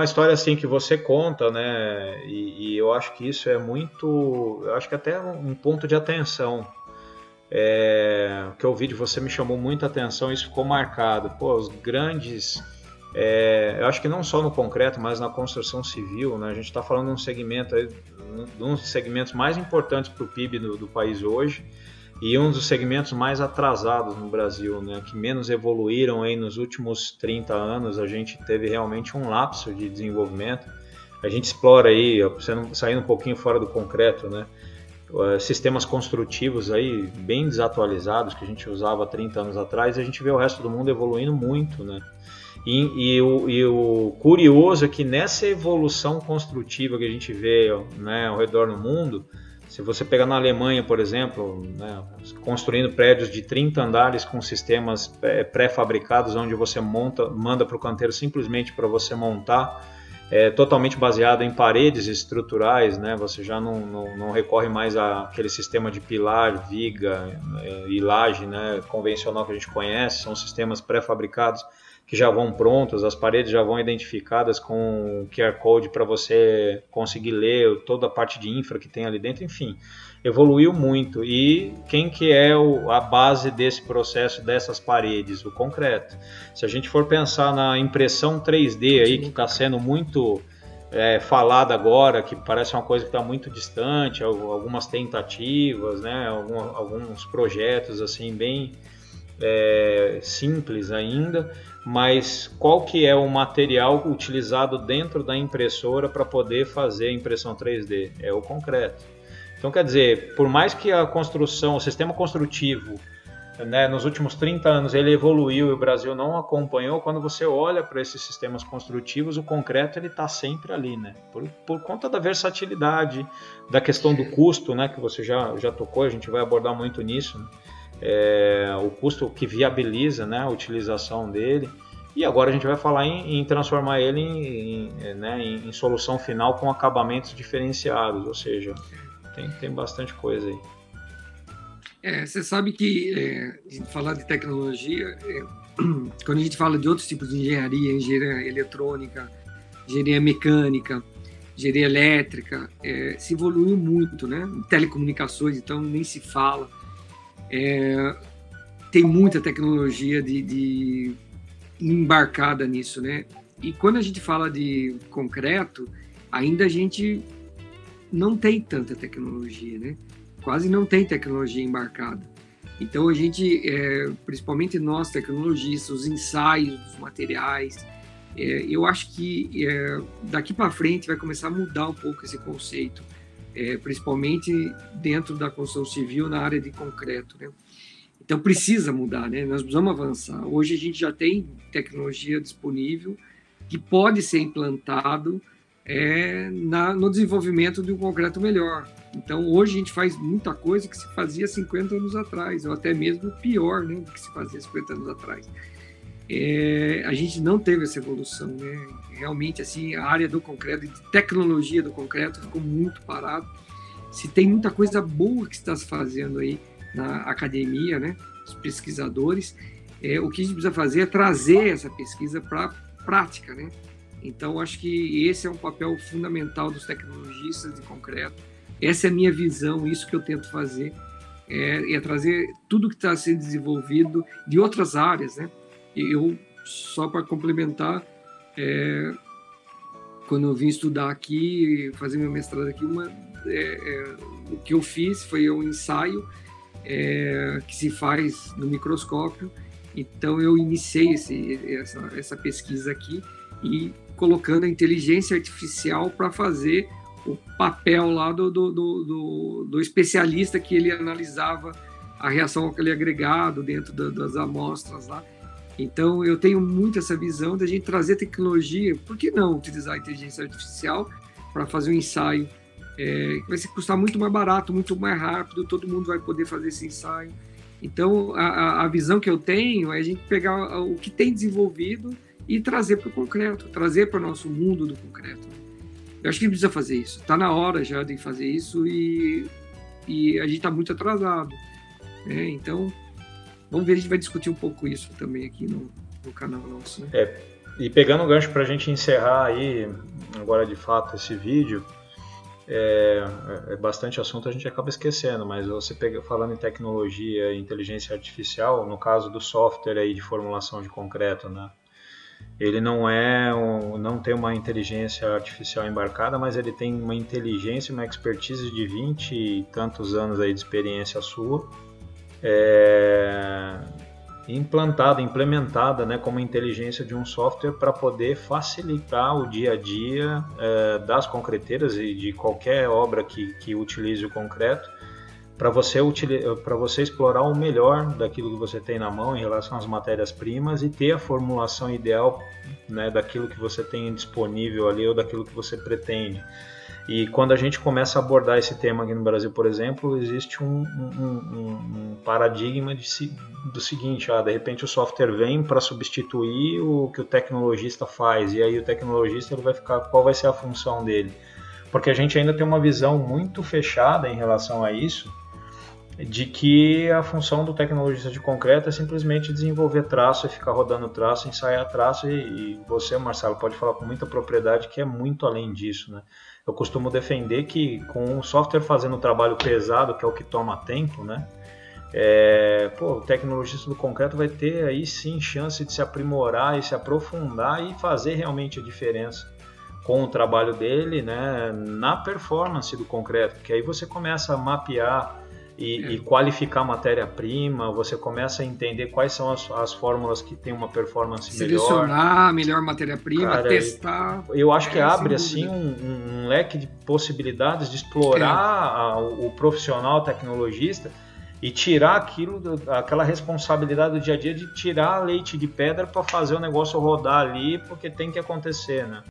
uma história assim que você conta, né? E, e, eu acho que isso é muito, eu acho que até um ponto de atenção. É, que eu ouvi de você me chamou muita atenção, isso ficou marcado. Pô, os grandes, é, eu acho que não só no concreto, mas na construção civil, né? A gente está falando de um segmento, de um dos segmentos mais importantes para o PIB do, do país hoje e um dos segmentos mais atrasados no Brasil, né, que menos evoluíram aí nos últimos 30 anos, a gente teve realmente um lapso de desenvolvimento. A gente explora aí, saindo um pouquinho fora do concreto, né, sistemas construtivos aí bem desatualizados que a gente usava 30 anos atrás e a gente vê o resto do mundo evoluindo muito, né? E, e, o, e, o, curioso é que nessa evolução construtiva que a gente vê né, ao redor do mundo, se você pegar na Alemanha, por exemplo, né, construindo prédios de 30 andares com sistemas é, pré-fabricados, onde você monta, manda para o canteiro simplesmente para você montar, é, totalmente baseado em paredes estruturais, né, você já não, não, não recorre mais àquele sistema de pilar, viga é, e laje né, convencional que a gente conhece, são sistemas pré-fabricados que já vão prontos, as paredes já vão identificadas com QR Code para você conseguir ler toda a parte de infra que tem ali dentro, enfim, evoluiu muito. E quem que é o, a base desse processo dessas paredes? O concreto. Se a gente for pensar na impressão 3D aí, que está sendo muito é, falada agora, que parece uma coisa que está muito distante, algumas tentativas, né, alguns projetos assim bem é, simples ainda, mas qual que é o material utilizado dentro da impressora para poder fazer a impressão 3D? É o concreto. Então, quer dizer, por mais que a construção, o sistema construtivo, né, nos últimos 30 anos ele evoluiu e o Brasil não acompanhou, quando você olha para esses sistemas construtivos, o concreto ele está sempre ali, né? Por, por conta da versatilidade, da questão do custo, né, que você já, já tocou, a gente vai abordar muito nisso, né? É, o custo que viabiliza né, a utilização dele. E agora a gente vai falar em, em transformar ele em, em, né, em, solução final com acabamentos diferenciados, ou seja, tem, tem bastante coisa aí. É, você sabe que é, falar de tecnologia, é, quando a gente fala de outros tipos de engenharia, engenharia eletrônica, engenharia mecânica, engenharia elétrica, é, se evoluiu muito, né? Telecomunicações, então nem se fala. É, tem muita tecnologia de, de, embarcada nisso, né? E quando a gente fala de concreto, ainda a gente não tem tanta tecnologia, né? Quase não tem tecnologia embarcada. Então a gente, é, principalmente nós tecnologistas, os ensaios dos materiais, é, eu acho que é, daqui para frente vai começar a mudar um pouco esse conceito é, principalmente dentro da construção civil na área de concreto. Né? Então precisa mudar, né? nós precisamos avançar. Hoje a gente já tem tecnologia disponível que pode ser implantado é, na, no desenvolvimento de um concreto melhor. Então hoje a gente faz muita coisa que se fazia 50 anos atrás, ou até mesmo pior né, do que se fazia 50 anos atrás é, a gente não teve essa evolução, né? Realmente, assim, a área do concreto, de tecnologia do concreto ficou muito parado. Se tem muita coisa boa que está se fazendo aí na academia, né? Os pesquisadores, é, o que a gente precisa fazer é trazer essa pesquisa para prática, né? Então, acho que esse é um papel fundamental dos tecnologistas de concreto. Essa é a minha visão, isso que eu tento fazer, é, é trazer tudo que está sendo desenvolvido de outras áreas, né? Eu, só para complementar, é, quando eu vim estudar aqui, fazer meu mestrado aqui, uma, é, é, o que eu fiz foi um ensaio é, que se faz no microscópio. Então eu iniciei esse, essa, essa pesquisa aqui e colocando a inteligência artificial para fazer o papel lá do, do, do, do, especialista que ele analisava a reação ao aquele agregado dentro das amostras lá. Então, eu tenho muito essa visão da gente trazer tecnologia, por que não utilizar a inteligência artificial para fazer um ensaio é, vai custar muito mais barato, muito mais rápido, todo mundo vai poder fazer esse ensaio. Então, a, a visão que eu tenho é a gente pegar o que tem desenvolvido e trazer para o concreto, trazer para o nosso mundo do concreto. Eu acho que precisa fazer isso. Está na hora já de fazer isso e, e a gente está muito atrasado. Né? Então, Vamos ver, a gente vai discutir um pouco isso também aqui no, no canal nosso. Né? É, E pegando o gancho para a gente encerrar aí, agora de fato, esse vídeo, é, é, bastante assunto a gente acaba esquecendo, mas você pega, falando em tecnologia e inteligência artificial, no caso do software aí de formulação de concreto, né? Ele não é um, não tem uma inteligência artificial embarcada, mas ele tem uma inteligência, uma expertise de 20 e tantos anos aí de experiência sua. É, implantada, implementada né, como inteligência de um software para poder facilitar o dia a dia é, das concreteiras e de qualquer obra que, que utilize o concreto, para você, para você explorar o melhor daquilo que você tem na mão em relação às matérias-primas e ter a formulação ideal né, daquilo que você tem disponível ali ou daquilo que você pretende. E quando a gente começa a abordar esse tema aqui no Brasil, por exemplo, existe um, um, um paradigma de, do seguinte: ah, de repente o software vem para substituir o que o tecnologista faz, e aí o tecnologista ele vai ficar, qual vai ser a função dele? Porque a gente ainda tem uma visão muito fechada em relação a isso, de que a função do tecnologista de concreto é simplesmente desenvolver traço e ficar rodando traço, ensaiar traço, e, e você, Marcelo, pode falar com muita propriedade que é muito além disso, né? Eu costumo defender que com o software fazendo o trabalho pesado, que é o que toma tempo, né? É, pô, o tecnologista do concreto vai ter aí sim chance de se aprimorar e se aprofundar e fazer realmente a diferença com o trabalho dele, né, na performance do concreto, porque aí você começa a mapear e, é. e qualificar matéria-prima, você começa a entender quais são as, as fórmulas que têm uma performance Selecionar melhor. Selecionar a melhor matéria-prima, testar. Eu acho que é, abre assim um, um, leque de possibilidades de explorar é. a, o profissional tecnologista e tirar aquilo, aquela responsabilidade do dia a dia de tirar leite de pedra para fazer o negócio rodar ali, porque tem que acontecer, né?